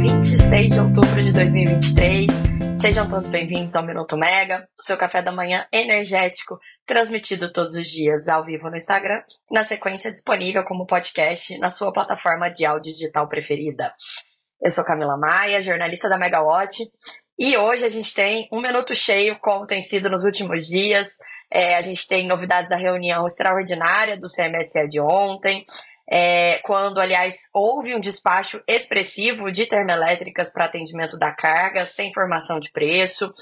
26 de outubro de 2023. Sejam todos bem-vindos ao Minuto Mega, o seu café da manhã energético, transmitido todos os dias ao vivo no Instagram, na sequência disponível como podcast na sua plataforma de áudio digital preferida. Eu sou Camila Maia, jornalista da Megawatt, e hoje a gente tem um minuto cheio, como tem sido nos últimos dias. É, a gente tem novidades da reunião extraordinária do CMSE de ontem, é, quando, aliás, houve um despacho expressivo de termoelétricas para atendimento da carga, sem formação de preço.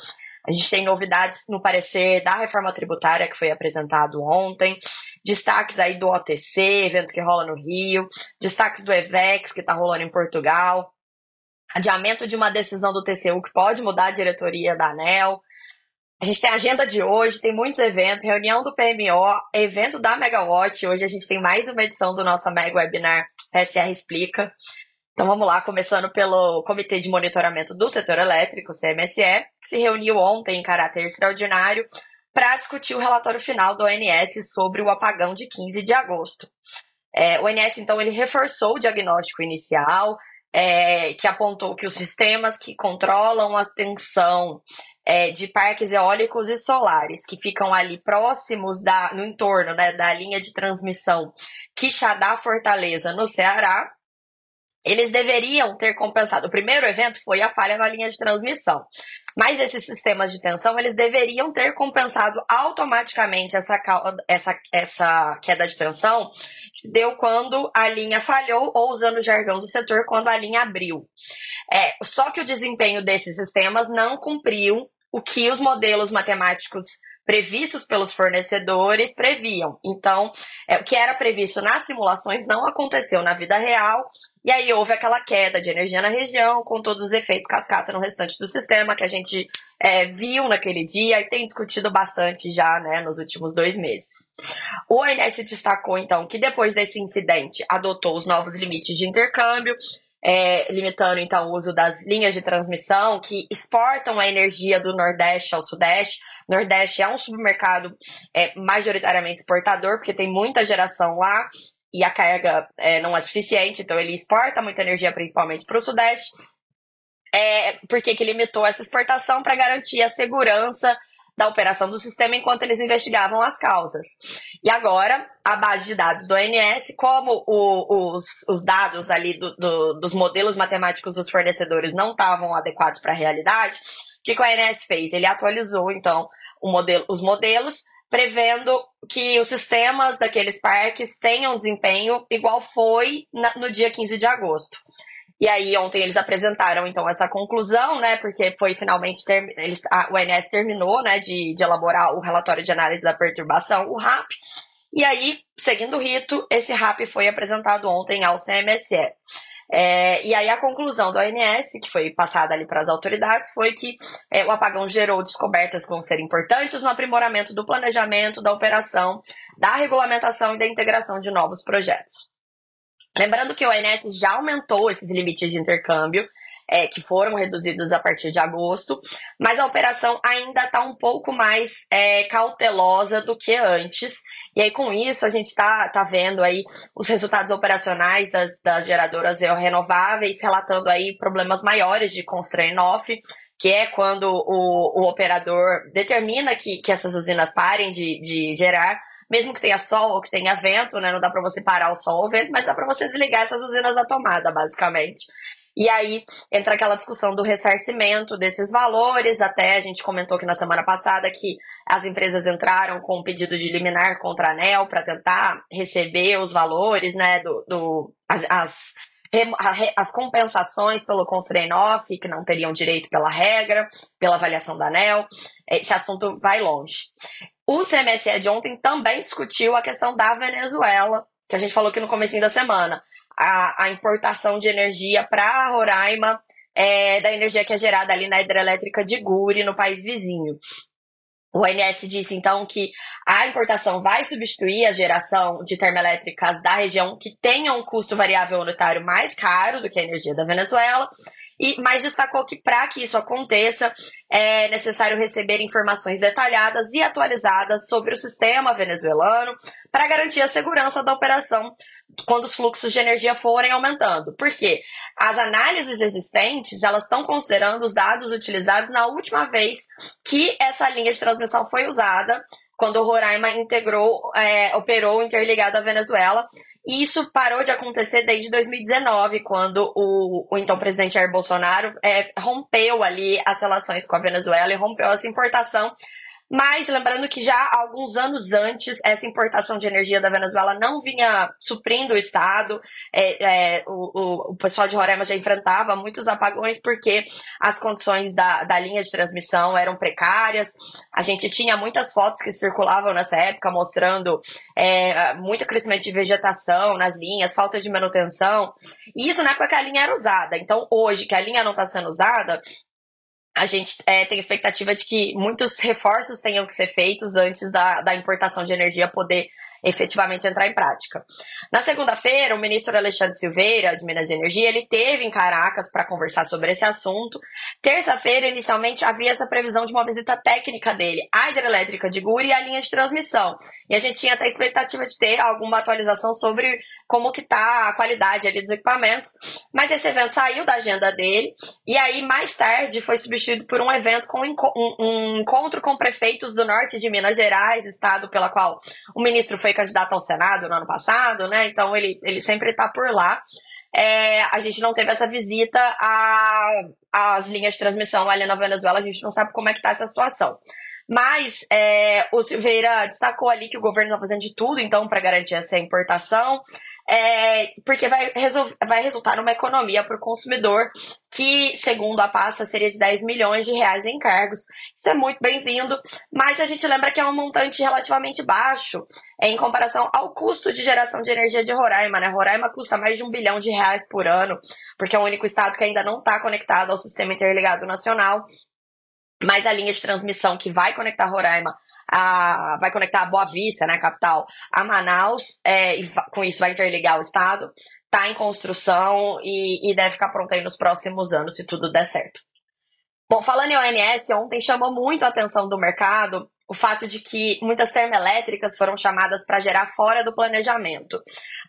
A gente tem novidades no parecer da reforma tributária que foi apresentado ontem, destaques aí do OTC, evento que rola no Rio, destaques do EVEX que está rolando em Portugal, adiamento de uma decisão do TCU que pode mudar a diretoria da ANEL, a gente tem a agenda de hoje, tem muitos eventos, reunião do PMO, evento da Megawatt. Hoje a gente tem mais uma edição do nosso Mega Webinar SR Explica. Então vamos lá, começando pelo Comitê de Monitoramento do Setor Elétrico, CMSE, que se reuniu ontem em caráter extraordinário para discutir o relatório final do ONS sobre o apagão de 15 de agosto. É, o ONS, então, ele reforçou o diagnóstico inicial, é, que apontou que os sistemas que controlam a tensão é, de parques eólicos e solares que ficam ali próximos da, no entorno né, da linha de transmissão Quixadá Fortaleza no Ceará, eles deveriam ter compensado. O primeiro evento foi a falha na linha de transmissão. Mas esses sistemas de tensão, eles deveriam ter compensado automaticamente essa, essa, essa queda de tensão que deu quando a linha falhou, ou usando o jargão do setor, quando a linha abriu. É, só que o desempenho desses sistemas não cumpriu o que os modelos matemáticos previstos pelos fornecedores previam. Então, é, o que era previsto nas simulações não aconteceu na vida real, e aí houve aquela queda de energia na região, com todos os efeitos cascata no restante do sistema, que a gente é, viu naquele dia e tem discutido bastante já né, nos últimos dois meses. O ONS destacou, então, que depois desse incidente adotou os novos limites de intercâmbio, é, limitando então o uso das linhas de transmissão que exportam a energia do Nordeste ao Sudeste. Nordeste é um supermercado é, majoritariamente exportador, porque tem muita geração lá e a carga é, não é suficiente, então ele exporta muita energia principalmente para o Sudeste. É, porque que limitou essa exportação para garantir a segurança da operação do sistema enquanto eles investigavam as causas. E agora, a base de dados do ONS, como o, os, os, dados ali do, do, dos modelos matemáticos dos fornecedores não estavam adequados para a realidade, o que, que o ONS fez? Ele atualizou, então, modelo, os modelos, prevendo que os sistemas daqueles parques tenham desempenho igual foi na, no dia 15 de agosto. E aí ontem eles apresentaram então essa conclusão, né? Porque foi finalmente eles, a, o ONS terminou, né, de, de elaborar o relatório de análise da perturbação, o RAP. E aí, seguindo o rito, esse RAP foi apresentado ontem ao CMSE. É, e aí a conclusão do ONS, que foi passada ali para as autoridades, foi que é, o apagão gerou descobertas que vão ser importantes no aprimoramento do planejamento, da operação, da regulamentação e da integração de novos projetos. Lembrando que o ONS já aumentou esses limites de intercâmbio, é, que foram reduzidos a partir de agosto, mas a operação ainda está um pouco mais é, cautelosa do que antes. E aí, com isso, a gente está tá vendo aí os resultados operacionais das, das geradoras renováveis, relatando aí problemas maiores de constraint off, que é quando o, o operador determina que, que essas usinas parem de, de gerar, mesmo que tenha sol ou que tenha vento, né? Não dá para você parar o sol ou o vento, mas dá para você desligar essas usinas da tomada, basicamente. E aí entra aquela discussão do ressarcimento desses valores. Até a gente comentou aqui na semana passada que as empresas entraram com um pedido de liminar contra a ANEL para tentar receber os valores, né, do, do as, as as compensações pelo constraint off, que não teriam direito pela regra, pela avaliação da ANEL. Esse assunto vai longe. O CMSE de ontem também discutiu a questão da Venezuela, que a gente falou aqui no começo da semana. A, a importação de energia para Roraima, é, da energia que é gerada ali na hidrelétrica de Guri, no país vizinho. O ONS disse, então, que a importação vai substituir a geração de termoelétricas da região que tenha um custo variável unitário mais caro do que a energia da Venezuela e mas destacou que para que isso aconteça é necessário receber informações detalhadas e atualizadas sobre o sistema venezuelano para garantir a segurança da operação quando os fluxos de energia forem aumentando. Por quê? As análises existentes, elas estão considerando os dados utilizados na última vez que essa linha de transmissão foi usada, quando o Roraima integrou, é, operou interligado à Venezuela. E isso parou de acontecer desde 2019, quando o, o então presidente Jair Bolsonaro é, rompeu ali as relações com a Venezuela e rompeu essa importação mas lembrando que já alguns anos antes, essa importação de energia da Venezuela não vinha suprindo o Estado. É, é, o, o, o, pessoal de Roraima já enfrentava muitos apagões porque as condições da, da linha de transmissão eram precárias. A gente tinha muitas fotos que circulavam nessa época mostrando é, muito crescimento de vegetação nas linhas, falta de manutenção. E isso na época que a linha era usada. Então, hoje que a linha não está sendo usada, a gente é, tem expectativa de que muitos reforços tenham que ser feitos antes da, da importação de energia poder efetivamente entrar em prática. Na segunda-feira, o ministro Alexandre Silveira, de Minas e Energia, ele teve em Caracas para conversar sobre esse assunto. Terça-feira, inicialmente, havia essa previsão de uma visita técnica dele à hidrelétrica de Guri e à linha de transmissão. E a gente tinha até a expectativa de ter alguma atualização sobre como que está a qualidade ali dos equipamentos. Mas esse evento saiu da agenda dele e aí, mais tarde, foi substituído por um evento com um, um encontro com prefeitos do norte de Minas Gerais, estado pela qual o ministro foi foi candidato ao Senado no ano passado, né? Então ele, ele sempre está por lá. É, a gente não teve essa visita às linhas de transmissão ali na Venezuela, a gente não sabe como é que está essa situação. Mas é, o Silveira destacou ali que o governo está fazendo de tudo, então, para garantir essa importação, é, porque vai, vai resultar numa economia para o consumidor que, segundo a pasta, seria de 10 milhões de reais em cargos. Isso é muito bem-vindo, mas a gente lembra que é um montante relativamente baixo é, em comparação ao custo de geração de energia de Roraima. Né? Roraima custa mais de um bilhão de reais por ano, porque é o único estado que ainda não está conectado ao sistema interligado nacional mas a linha de transmissão que vai conectar Roraima, a, vai conectar a Boa Vista, né, capital, a Manaus, é, e com isso vai interligar o estado, está em construção e, e deve ficar pronta aí nos próximos anos, se tudo der certo. Bom, falando em ONS, ontem chamou muito a atenção do mercado o fato de que muitas termoelétricas foram chamadas para gerar fora do planejamento.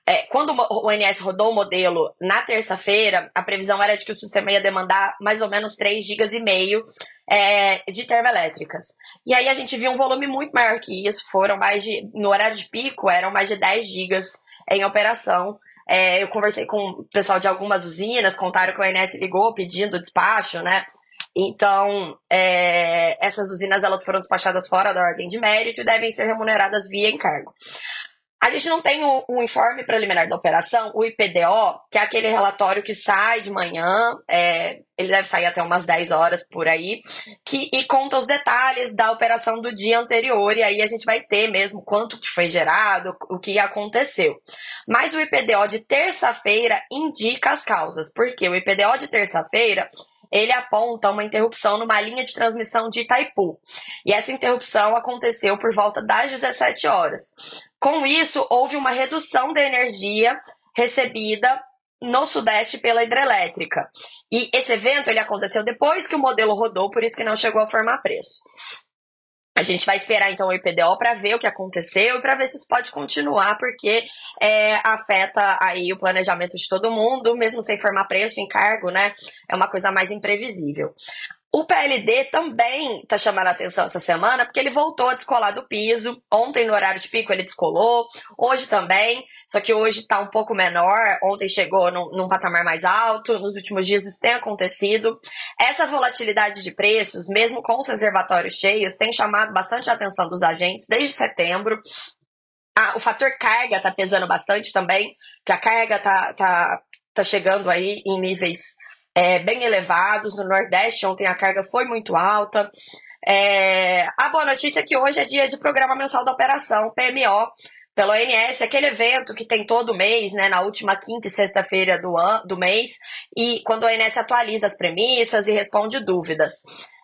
É, quando o ONS rodou o modelo na terça-feira, a previsão era de que o sistema ia demandar mais ou menos 3,5 GB é, de termoelétricas. E aí a gente viu um volume muito maior que isso, foram mais de, no horário de pico, eram mais de 10 GB em operação. É, eu conversei com o pessoal de algumas usinas, contaram que o ONS ligou pedindo despacho, né? Então, é, essas usinas elas foram despachadas fora da ordem de mérito e devem ser remuneradas via encargo. A gente não tem o, o, informe preliminar da operação, o IPDO, que é aquele relatório que sai de manhã, é, ele deve sair até umas 10 horas por aí, que, e conta os detalhes da operação do dia anterior, e aí a gente vai ter mesmo quanto foi gerado, o que aconteceu. Mas o IPDO de terça-feira indica as causas, porque o IPDO de terça-feira ele aponta uma interrupção numa linha de transmissão de Itaipu. E essa interrupção aconteceu por volta das 17 horas. Com isso, houve uma redução da energia recebida no Sudeste pela hidrelétrica. E esse evento ele aconteceu depois que o modelo rodou, por isso que não chegou a formar preço. A gente vai esperar então o IPDO para ver o que aconteceu e para ver se isso pode continuar, porque é, afeta aí o planejamento de todo mundo, mesmo sem formar preço, encargo, né? É uma coisa mais imprevisível. O PLD também está chamando a atenção essa semana porque ele voltou a descolar do piso. Ontem, no horário de pico, ele descolou. Hoje também, só que hoje está um pouco menor. Ontem chegou num, num, patamar mais alto. Nos últimos dias isso tem acontecido. Essa volatilidade de preços, mesmo com os reservatórios cheios, tem chamado bastante a atenção dos agentes desde setembro. Ah, o fator carga está pesando bastante também, que a carga está tá, tá chegando aí em níveis é, bem elevados. No Nordeste, ontem a carga foi muito alta. É, a boa notícia é que hoje é dia de programa mensal da operação, PMO, pelo ONS, aquele evento que tem todo mês, né, na última quinta e sexta-feira do, do mês, e quando o ONS atualiza as premissas e responde dúvidas.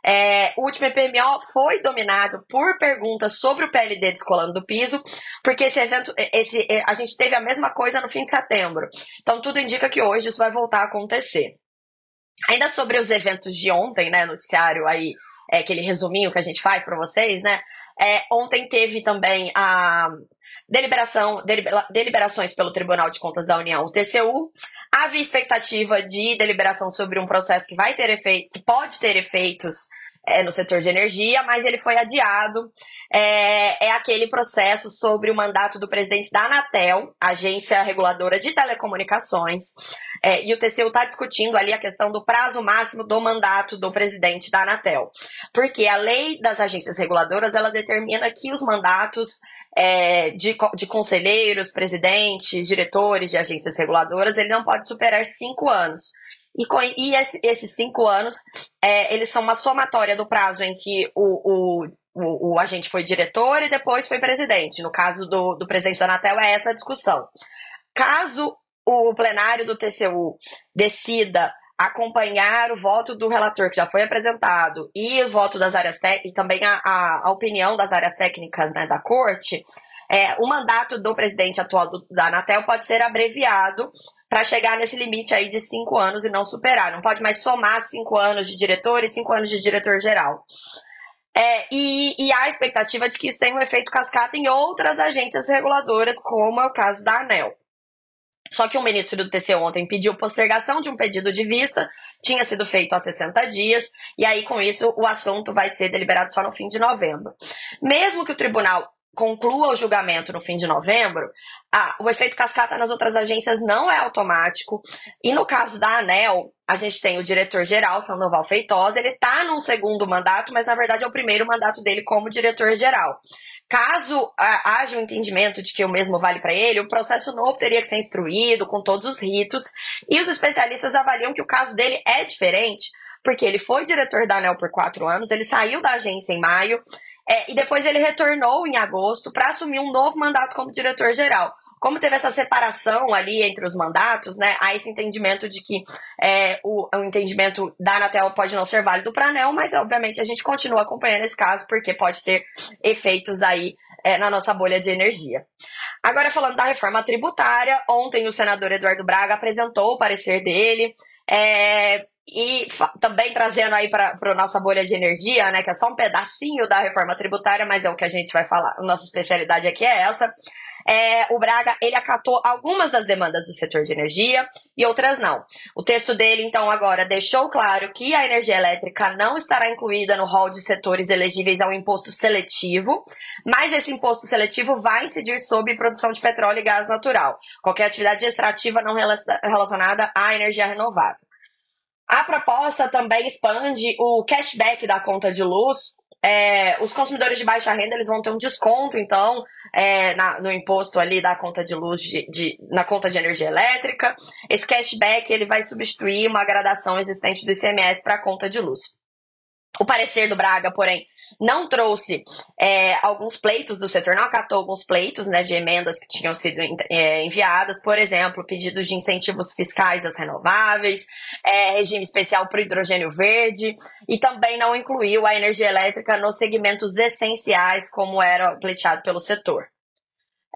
É, o último PMO foi dominado por perguntas sobre o PLD descolando do piso, porque esse evento, esse, a gente teve a mesma coisa no fim de setembro. Então tudo indica que hoje isso vai voltar a acontecer. Ainda sobre os eventos de ontem, né, noticiário aí, é, aquele resuminho que a gente faz para vocês, né? É, ontem teve também a deliberação, deliberações pelo Tribunal de Contas da União, o TCU. Havia expectativa de deliberação sobre um processo que vai ter efeito, que pode ter efeitos é, no setor de energia, mas ele foi adiado. É, é, aquele processo sobre o mandato do presidente da Anatel, agência reguladora de telecomunicações, é, e o TCU está discutindo ali a questão do prazo máximo do mandato do presidente da Anatel, porque a lei das agências reguladoras ela determina que os mandatos é, de, de conselheiros, presidentes, diretores de agências reguladoras, ele não pode superar cinco anos. E, com, e esse, esses cinco anos, é, eles são uma somatória do prazo em que o, o, o, o, agente foi diretor e depois foi presidente. No caso do, do presidente da Anatel, é essa a discussão. Caso o plenário do TCU decida acompanhar o voto do relator que já foi apresentado e o voto das áreas técnicas, e também a, a, a, opinião das áreas técnicas né, da corte, é, o mandato do presidente atual do, da Anatel pode ser abreviado para chegar nesse limite aí de cinco anos e não superar. Não pode mais somar cinco anos de diretor e cinco anos de diretor-geral. É, e, e, há a expectativa de que isso tenha um efeito cascata em outras agências reguladoras, como é o caso da ANEL. Só que o ministro do TCU ontem pediu postergação de um pedido de vista, tinha sido feito há 60 dias, e aí com isso o assunto vai ser deliberado só no fim de novembro. Mesmo que o tribunal conclua o julgamento no fim de novembro, ah, o efeito cascata nas outras agências não é automático. E no caso da ANEL, a gente tem o diretor-geral, Sandoval Feitosa, ele está num segundo mandato, mas na verdade é o primeiro mandato dele como diretor-geral. Caso ah, haja um entendimento de que o mesmo vale para ele, o processo novo teria que ser instruído com todos os ritos, e os especialistas avaliam que o caso dele é diferente, porque ele foi diretor da ANEL por quatro anos, ele saiu da agência em maio, é, e depois ele retornou em agosto para assumir um novo mandato como diretor-geral. Como teve essa separação ali entre os mandatos, né, há esse entendimento de que é, o, o, entendimento da Anatel pode não ser válido para a ANEL, mas obviamente a gente continua acompanhando esse caso, porque pode ter efeitos aí é, na nossa bolha de energia. Agora, falando da reforma tributária, ontem o senador Eduardo Braga apresentou o parecer dele. É, e também trazendo aí para a nossa bolha de energia, né, que é só um pedacinho da reforma tributária, mas é o que a gente vai falar. Nossa especialidade aqui é essa. É, o Braga ele acatou algumas das demandas do setor de energia e outras não. O texto dele, então, agora deixou claro que a energia elétrica não estará incluída no rol de setores elegíveis ao imposto seletivo, mas esse imposto seletivo vai incidir sobre produção de petróleo e gás natural, qualquer atividade extrativa não relacionada à energia renovável. A proposta também expande o cashback da conta de luz. É, os consumidores de baixa renda eles vão ter um desconto, então, é, na, no imposto ali da conta de luz, de, de, na conta de energia elétrica. Esse cashback ele vai substituir uma gradação existente do ICMS para a conta de luz. O parecer do Braga, porém, não trouxe é, alguns pleitos do setor, não acatou alguns pleitos né, de emendas que tinham sido é, enviadas, por exemplo, pedidos de incentivos fiscais às renováveis, é, regime especial para o hidrogênio verde, e também não incluiu a energia elétrica nos segmentos essenciais, como era pleiteado pelo setor.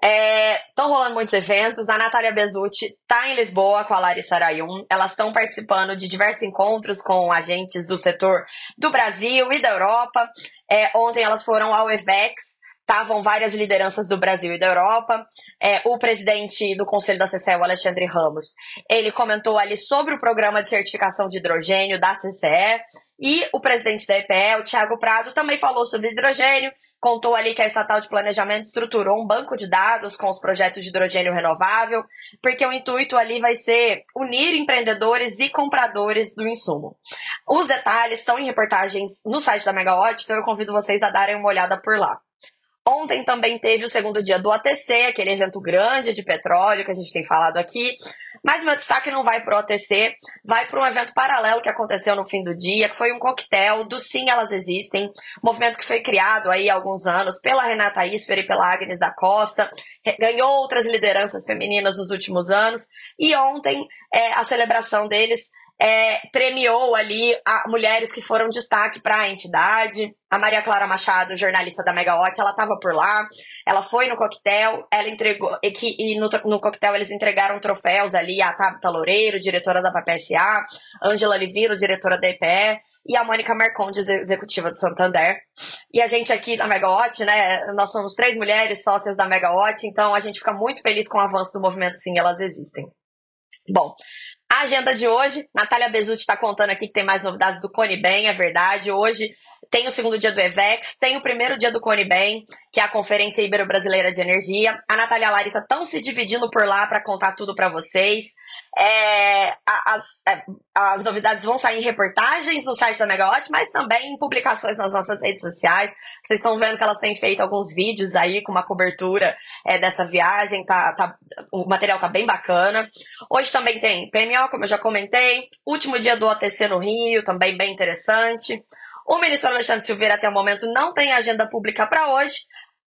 Estão é, rolando muitos eventos. A Natália Bezutti está em Lisboa com a Larissa Arayun. Elas estão participando de diversos encontros com agentes do setor do Brasil e da Europa. É, ontem elas foram ao EVEX. Estavam várias lideranças do Brasil e da Europa. É, o presidente do Conselho da CCE, Alexandre Ramos, ele comentou ali sobre o programa de certificação de hidrogênio da CCE. E o presidente da EPE, o Thiago Prado, também falou sobre hidrogênio contou ali que a estatal de planejamento estruturou um banco de dados com os projetos de hidrogênio renovável, porque o intuito ali vai ser unir empreendedores e compradores do insumo. Os detalhes estão em reportagens no site da Megawatt, então eu convido vocês a darem uma olhada por lá. Ontem também teve o segundo dia do ATC, aquele evento grande de petróleo que a gente tem falado aqui. Mas meu destaque não vai para o ATC, vai para um evento paralelo que aconteceu no fim do dia, que foi um coquetel do Sim Elas Existem, movimento que foi criado aí há alguns anos pela Renata Isfer e pela Agnes da Costa, ganhou outras lideranças femininas nos últimos anos, e ontem é, a celebração deles é, premiou ali a, mulheres que foram destaque para a entidade. A Maria Clara Machado, jornalista da Megawatt, ela estava por lá. Ela foi no coquetel, ela entregou, e, que, e no, no coquetel eles entregaram troféus ali, a Tabata Loureiro, diretora da PPSA, Ângela Liviro, diretora da EPE, e a Mônica Marcondes, executiva do Santander. E a gente aqui na Megawatt, né, nós somos três mulheres sócias da Megawatt, então a gente fica muito feliz com o avanço do movimento Sim, Elas Existem. Bom, agenda de hoje, Natália Bezutti está contando aqui que tem mais novidades do Cone Bem, é verdade. Hoje tem o segundo dia do EVEX, tem o primeiro dia do Cone Bem, que é a Conferência Ibero-Brasileira de Energia. A Natália e a Larissa estão se dividindo por lá para contar tudo para vocês. É, as, é, as novidades vão sair em reportagens no site da Megawatt, mas também em publicações nas nossas redes sociais. Vocês estão vendo que elas têm feito alguns vídeos aí com uma cobertura é, dessa viagem, tá, tá, o material tá bem bacana. Hoje também tem PMO, como eu já comentei, último dia do OTC no Rio, também bem interessante. O ministro Alexandre Silveira, até o momento, não tem agenda pública para hoje.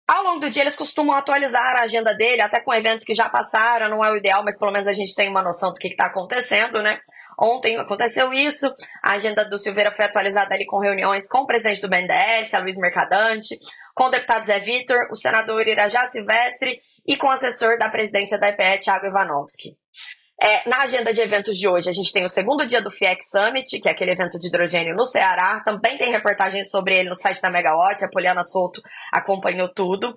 Ao longo do dia, eles costumam atualizar a agenda dele, até com eventos que já passaram, não é o ideal, mas pelo menos a gente tem uma noção do que está acontecendo, né? Ontem aconteceu isso, a agenda do Silveira foi atualizada ali com reuniões com o presidente do BNDES, a Luiz Mercadante, com o deputado Zé Vitor, o senador Irajá Silvestre e com o assessor da presidência da EPE, Thiago Ivanovski. É, na agenda de eventos de hoje, a gente tem o segundo dia do FIEC Summit, que é aquele evento de hidrogênio no Ceará. Também tem reportagens sobre ele no site da Megawatt. A Poliana Souto acompanhou tudo.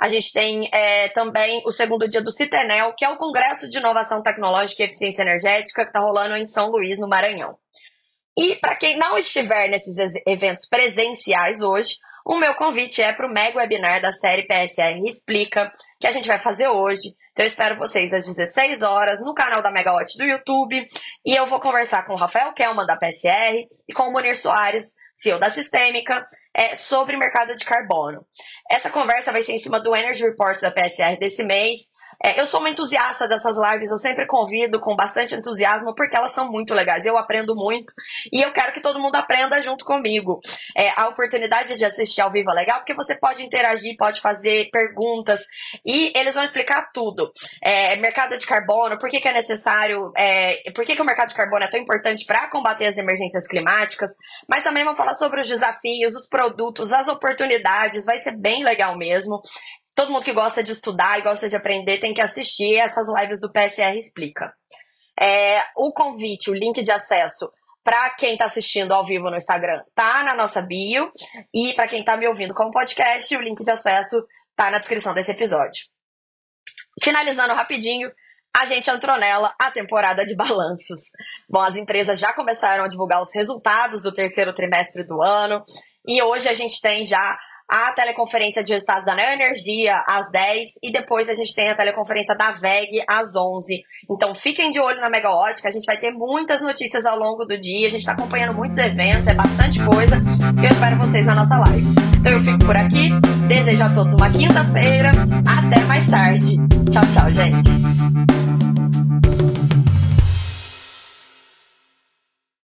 A gente tem é, também o segundo dia do Citenel, que é o Congresso de Inovação Tecnológica e Eficiência Energética, que está rolando em São Luís, no Maranhão. E para quem não estiver nesses eventos presenciais hoje, o meu convite é para o mega webinar da série PSR Explica, que a gente vai fazer hoje. Então eu espero vocês às 16 horas no canal da Megawatt do YouTube. E eu vou conversar com o Rafael Kelman da PSR e com o Munir Soares, CEO da Sistêmica, é, sobre mercado de carbono. Essa conversa vai ser em cima do Energy Report da PSR desse mês. É, eu sou uma entusiasta dessas lives, eu sempre convido com bastante entusiasmo, porque elas são muito legais, eu aprendo muito e eu quero que todo mundo aprenda junto comigo. É, a oportunidade de assistir ao vivo é legal, porque você pode interagir, pode fazer perguntas e eles vão explicar tudo. É, mercado de carbono, por que, que é necessário, é, por que, que o mercado de carbono é tão importante para combater as emergências climáticas, mas também vão falar sobre os desafios, os produtos, as oportunidades, vai ser bem legal mesmo. Todo mundo que gosta de estudar e gosta de aprender tem que assistir. Essas lives do PSR Explica. É, o convite, o link de acesso para quem está assistindo ao vivo no Instagram tá na nossa bio. E para quem está me ouvindo como podcast, o link de acesso tá na descrição desse episódio. Finalizando rapidinho, a gente entrou nela a temporada de balanços. Bom, as empresas já começaram a divulgar os resultados do terceiro trimestre do ano e hoje a gente tem já a teleconferência de resultados da Neoenergia às 10 e depois a gente tem a teleconferência da VEG às 11. Então fiquem de olho na Megawatt, que a gente vai ter muitas notícias ao longo do dia, a gente está acompanhando muitos eventos, é bastante coisa. Eu espero vocês na nossa live. Então eu fico por aqui, desejo a todos uma quinta-feira, até mais tarde. Tchau, tchau, gente.